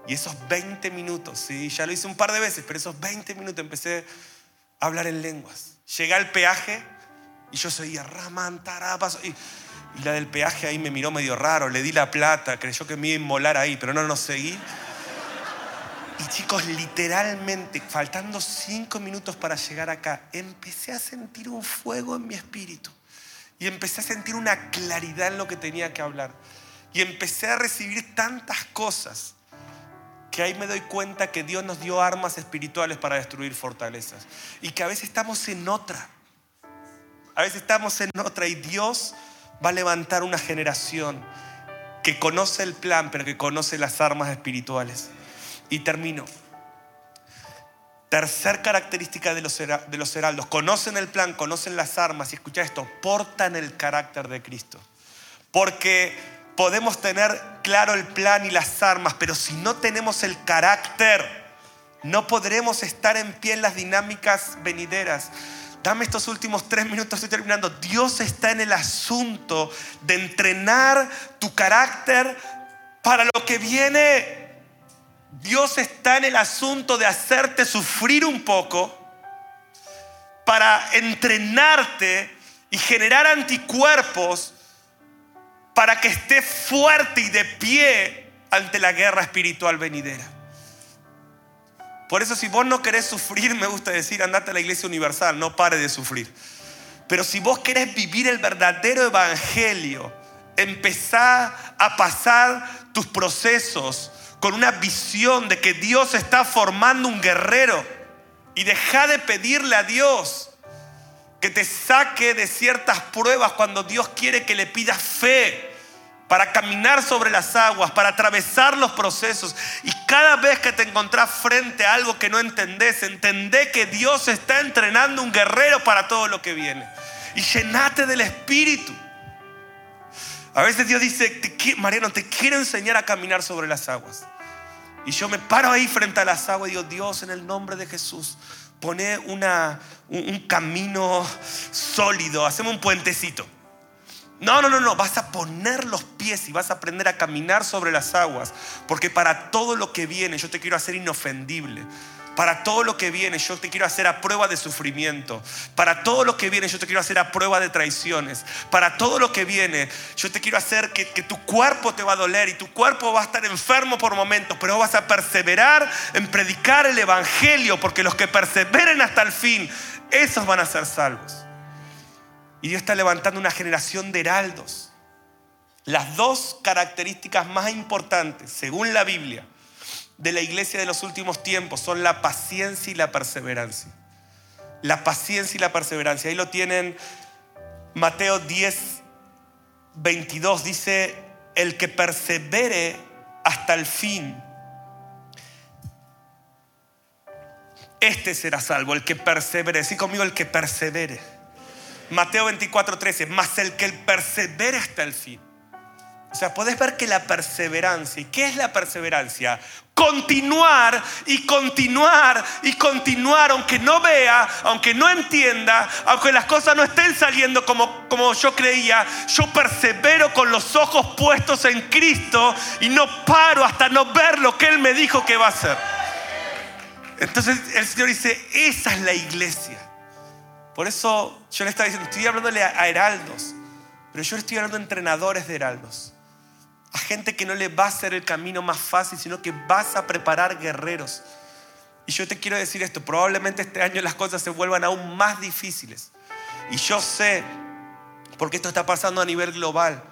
Y esos 20 minutos, sí, ya lo hice un par de veces, pero esos 20 minutos empecé a hablar en lenguas. Llegué al peaje y yo seguía, Raman, Tarapas. Y y la del peaje ahí me miró medio raro, le di la plata, creyó que me iba a inmolar ahí, pero no, no seguí. Y chicos, literalmente, faltando cinco minutos para llegar acá, empecé a sentir un fuego en mi espíritu. Y empecé a sentir una claridad en lo que tenía que hablar. Y empecé a recibir tantas cosas que ahí me doy cuenta que Dios nos dio armas espirituales para destruir fortalezas. Y que a veces estamos en otra. A veces estamos en otra y Dios va a levantar una generación que conoce el plan, pero que conoce las armas espirituales. Y termino. Tercer característica de los, de los heraldos. Conocen el plan, conocen las armas y escucha esto, portan el carácter de Cristo. Porque podemos tener claro el plan y las armas, pero si no tenemos el carácter, no podremos estar en pie en las dinámicas venideras. Dame estos últimos tres minutos, estoy terminando. Dios está en el asunto de entrenar tu carácter para lo que viene. Dios está en el asunto de hacerte sufrir un poco para entrenarte y generar anticuerpos para que estés fuerte y de pie ante la guerra espiritual venidera. Por eso si vos no querés sufrir, me gusta decir, andate a la iglesia universal, no pare de sufrir. Pero si vos querés vivir el verdadero evangelio, empezá a pasar tus procesos con una visión de que Dios está formando un guerrero y deja de pedirle a Dios que te saque de ciertas pruebas cuando Dios quiere que le pidas fe para caminar sobre las aguas, para atravesar los procesos. Y cada vez que te encontrás frente a algo que no entendés, entendé que Dios está entrenando un guerrero para todo lo que viene. Y llenate del Espíritu. A veces Dios dice, Mariano, te quiero enseñar a caminar sobre las aguas. Y yo me paro ahí frente a las aguas y digo, Dios, en el nombre de Jesús, pone una, un camino sólido, hacemos un puentecito. No, no, no, no, vas a poner los pies y vas a aprender a caminar sobre las aguas, porque para todo lo que viene yo te quiero hacer inofendible. Para todo lo que viene, yo te quiero hacer a prueba de sufrimiento. Para todo lo que viene, yo te quiero hacer a prueba de traiciones. Para todo lo que viene, yo te quiero hacer que, tu cuerpo te va a doler y tu cuerpo va a estar enfermo por momentos, pero vas a perseverar en predicar el Evangelio, porque los que perseveren hasta el fin, esos van a ser salvos. Y Dios está levantando una generación de heraldos. Las dos características más importantes, según la Biblia, de la iglesia de los últimos tiempos son la paciencia y la perseverancia. La paciencia y la perseverancia. Ahí lo tienen Mateo 10, 22. Dice, el que persevere hasta el fin, este será salvo. El que persevere. Sí conmigo, el que persevere. Mateo 24, 13. Más el que persevere hasta el fin. O sea, puedes ver que la perseverancia, ¿y qué es la perseverancia? Continuar y continuar y continuar, aunque no vea, aunque no entienda, aunque las cosas no estén saliendo como, como yo creía, yo persevero con los ojos puestos en Cristo y no paro hasta no ver lo que Él me dijo que va a hacer. Entonces el Señor dice, esa es la iglesia. Por eso yo le estaba diciendo, estoy hablándole a heraldos, pero yo estoy hablando de entrenadores de heraldos a gente que no le va a hacer el camino más fácil, sino que vas a preparar guerreros. Y yo te quiero decir esto, probablemente este año las cosas se vuelvan aún más difíciles. Y yo sé, porque esto está pasando a nivel global,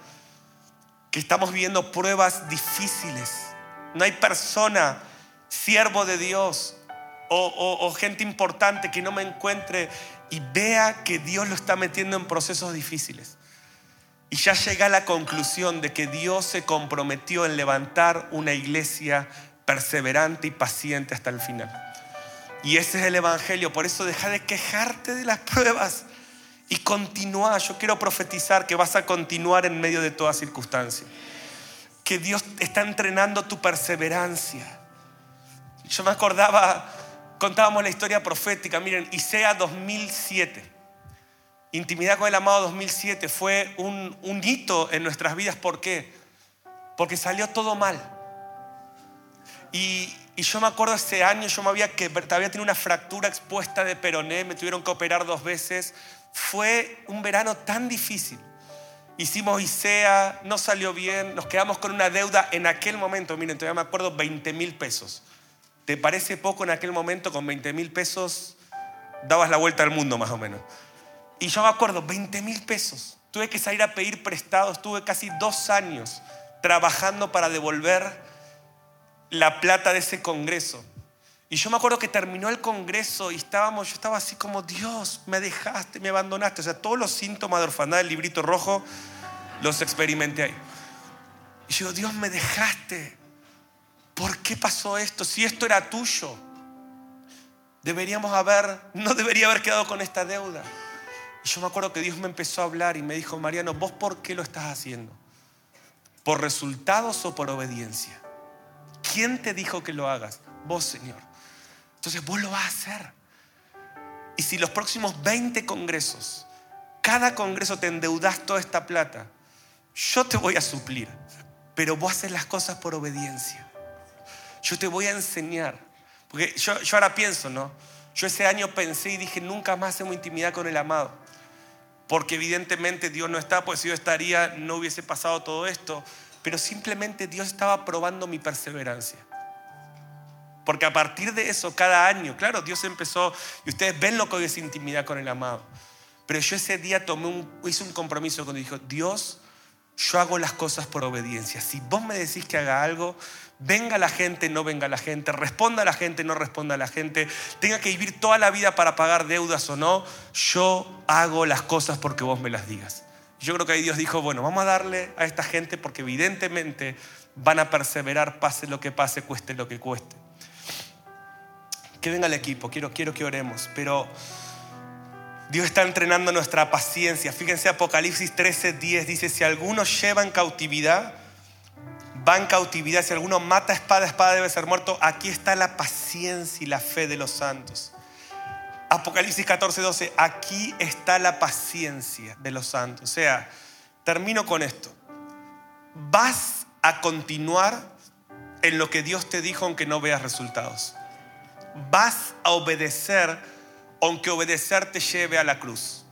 que estamos viviendo pruebas difíciles. No hay persona, siervo de Dios o gente importante que no me encuentre y vea que Dios lo está metiendo en procesos difíciles. Y ya llega a la conclusión de que Dios se comprometió en levantar una iglesia perseverante y paciente hasta el final. Y ese es el Evangelio. Por eso deja de quejarte de las pruebas y continúa. Yo quiero profetizar que vas a continuar en medio de toda circunstancia. Que Dios está entrenando tu perseverancia. Yo me acordaba, contábamos la historia profética. Miren, Isea 2007. Intimidad con el amado 2007 fue un, hito en nuestras vidas. ¿Por qué? Porque salió todo mal. Y, yo me acuerdo ese año, yo me había, que, había tenido una fractura expuesta de peroné, me tuvieron que operar dos veces. Fue un verano tan difícil. Hicimos ISEA, no salió bien, nos quedamos con una deuda en aquel momento, miren, todavía me acuerdo, 20 mil pesos. ¿Te parece poco en aquel momento con 20 mil pesos? Dabas la vuelta al mundo más o menos. Y yo me acuerdo, 20 mil pesos. Tuve que salir a pedir prestados, tuve casi dos años trabajando para devolver la plata de ese congreso. Y yo me acuerdo que terminó el congreso y estábamos, yo estaba así como, Dios, me dejaste, me abandonaste. O sea, todos los síntomas de orfandad del librito rojo los experimenté ahí. Y yo, Dios, me dejaste. ¿Por qué pasó esto? Si esto era tuyo, deberíamos haber, no debería haber quedado con esta deuda. Yo me acuerdo que Dios me empezó a hablar y me dijo, Mariano, ¿vos por qué lo estás haciendo? ¿Por resultados o por obediencia? ¿Quién te dijo que lo hagas? Vos, Señor. Entonces vos lo vas a hacer. Y si los próximos 20 congresos, cada congreso te endeudas toda esta plata, yo te voy a suplir, pero vos haces las cosas por obediencia. Yo te voy a enseñar. Porque yo, yo ahora pienso, ¿no? Yo ese año pensé y dije, nunca más hacemos intimidad con el amado porque evidentemente Dios no está, pues si yo estaría no hubiese pasado todo esto, pero simplemente Dios estaba probando mi perseverancia. Porque a partir de eso, cada año, claro, Dios empezó, y ustedes ven lo que hoy es intimidad con el amado, pero yo ese día tomé un, hice un compromiso cuando dijo, Dios, yo hago las cosas por obediencia. Si vos me decís que haga algo, venga la gente, no venga la gente, responda la gente, no responda la gente, tenga que vivir toda la vida para pagar deudas o no, yo hago las cosas porque vos me las digas. Yo creo que ahí Dios dijo, bueno, vamos a darle a esta gente porque evidentemente van a perseverar, pase lo que pase, cueste lo que cueste. Que venga el equipo, quiero, quiero que oremos, pero Dios está entrenando nuestra paciencia. Fíjense Apocalipsis 13, 10 dice, si alguno lleva en cautividad, va en cautividad, si alguno mata espada, espada debe ser muerto. Aquí está la paciencia y la fe de los santos. Apocalipsis 14, 12, aquí está la paciencia de los santos. O sea, termino con esto. Vas a continuar en lo que Dios te dijo aunque no veas resultados. vas a obedecer aunque obedecer te lleve a la cruz.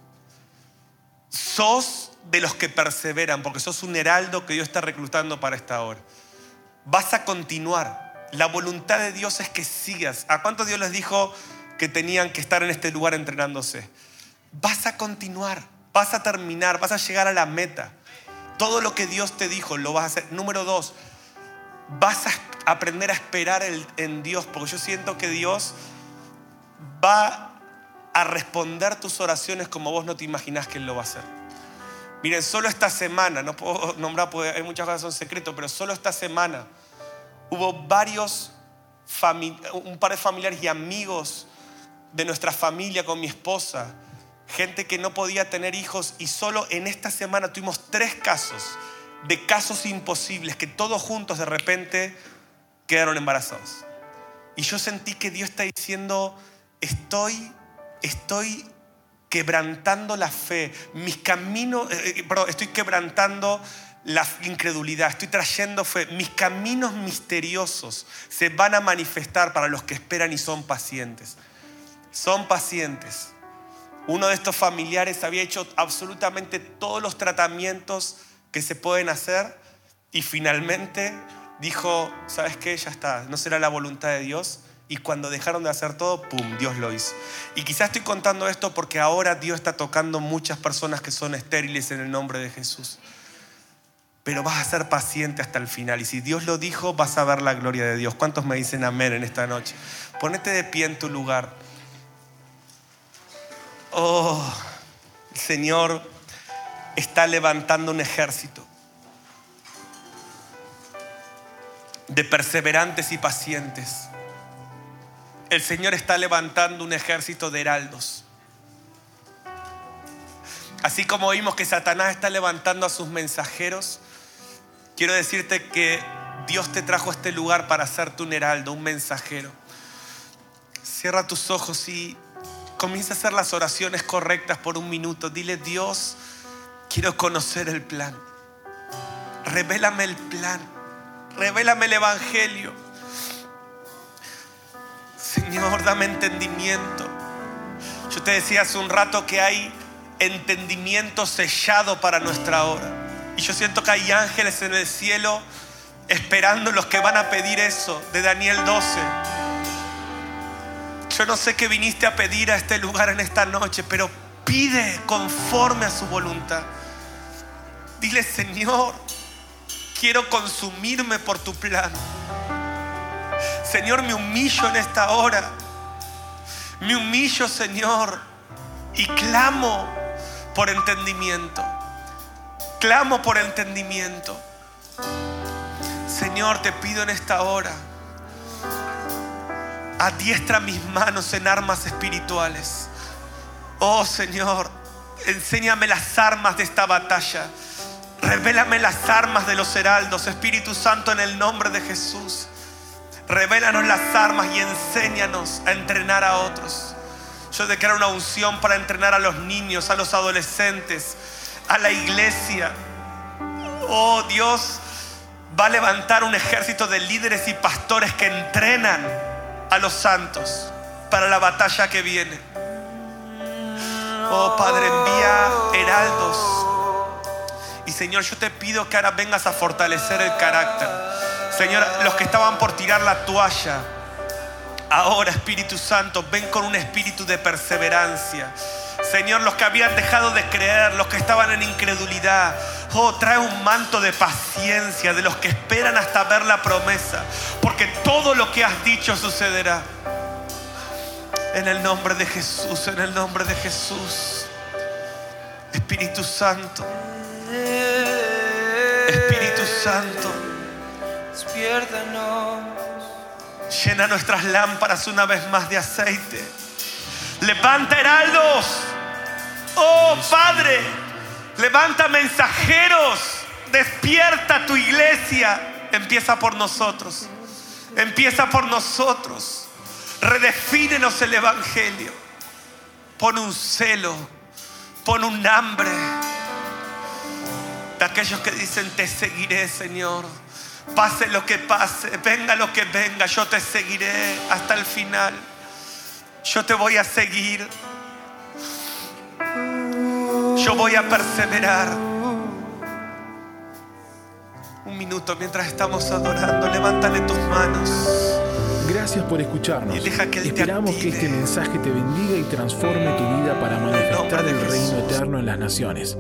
Sos de los que perseveran porque sos un heraldo que Dios está reclutando para esta hora. Vas a continuar. La voluntad de Dios es que sigas. ¿A cuántos Dios les dijo que tenían que estar en este lugar entrenándose? Vas a continuar, vas a terminar, vas a llegar a la meta. Todo lo que Dios te dijo lo vas a hacer. Número dos, vas a aprender a esperar en Dios, porque yo siento que Dios va a responder tus oraciones como vos no te imaginás que Él lo va a hacer. Miren, solo esta semana, no puedo nombrar porque hay muchas cosas que son secretos, pero solo esta semana hubo varios, un par de familiares y amigos de nuestra familia con mi esposa, gente que no podía tener hijos y solo en esta semana tuvimos tres casos de casos imposibles que todos juntos de repente quedaron embarazados. Y yo sentí que Dios está diciendo, estoy, estoy quebrantando la fe, mis caminos, eh, eh, perdón, estoy quebrantando la incredulidad, estoy trayendo fe, mis caminos misteriosos se van a manifestar para los que esperan y son pacientes. Son pacientes. Uno de estos familiares había hecho absolutamente todos los tratamientos que se pueden hacer y finalmente dijo, ¿sabes qué? Ya está, no será la voluntad de Dios. Y cuando dejaron de hacer todo, ¡pum!, Dios lo hizo. Y quizás estoy contando esto porque ahora Dios está tocando muchas personas que son estériles en el nombre de Jesús. Pero vas a ser paciente hasta el final. Y si Dios lo dijo, vas a ver la gloria de Dios. ¿Cuántos me dicen amén en esta noche? Ponete de pie en tu lugar. Oh, el Señor está levantando un ejército de perseverantes y pacientes. El Señor está levantando un ejército de heraldos. Así como vimos que Satanás está levantando a sus mensajeros, quiero decirte que Dios te trajo a este lugar para hacerte un heraldo, un mensajero. Cierra tus ojos y comienza a hacer las oraciones correctas por un minuto. Dile, Dios, Quiero conocer el plan. Revélame el plan. Revélame el Evangelio. Señor, dame entendimiento. Yo te decía hace un rato que hay entendimiento sellado para nuestra hora. Y yo siento que hay ángeles en el cielo esperando los que van a pedir eso de Daniel 12. Yo no sé qué viniste a pedir a este lugar en esta noche, pero pide conforme a su voluntad. Dile, Señor, quiero consumirme por tu plan. Señor, me humillo en esta hora. Me humillo, Señor, y clamo por entendimiento. Clamo por entendimiento. Señor, te pido en esta hora, adiestra mis manos en armas espirituales. Oh Señor, enséñame las armas de esta batalla. Revélame las armas de los heraldos, Espíritu Santo, en el nombre de Jesús. Revélanos las armas y enséñanos a entrenar a otros. Yo declaro una unción para entrenar a los niños, a los adolescentes, a la iglesia. Oh Dios, va a levantar un ejército de líderes y pastores que entrenan a los santos para la batalla que viene. Oh Padre, envía heraldos y Señor, yo te pido que ahora vengas a fortalecer el carácter. Señor, los que estaban por tirar la toalla, ahora Espíritu Santo, ven con un espíritu de perseverancia. Señor, los que habían dejado de creer, los que estaban en incredulidad, oh, trae un manto de paciencia de los que esperan hasta ver la promesa, porque todo lo que has dicho sucederá. En el nombre de Jesús, en el nombre de Jesús. Espíritu Santo. Espíritu Santo, Llena nuestras lámparas una vez más de aceite. Levanta heraldos. Oh Padre, levanta mensajeros. Despierta tu iglesia. Empieza por nosotros. Empieza por nosotros. Redefínenos el Evangelio. Pon un celo. Pon un hambre aquellos que dicen, te seguiré, Señor. Pase lo que pase, venga lo que venga, yo te seguiré hasta el final. Yo te voy a seguir. Yo voy a perseverar. Un minuto mientras estamos adorando, levántale tus manos. Gracias por escucharnos. Que Esperamos que este mensaje te bendiga y transforme tu vida para manifestar el reino eterno en las naciones.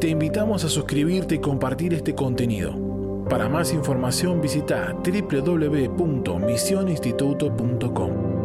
Te invitamos a suscribirte y compartir este contenido. Para más información visita www.misioninstituto.com.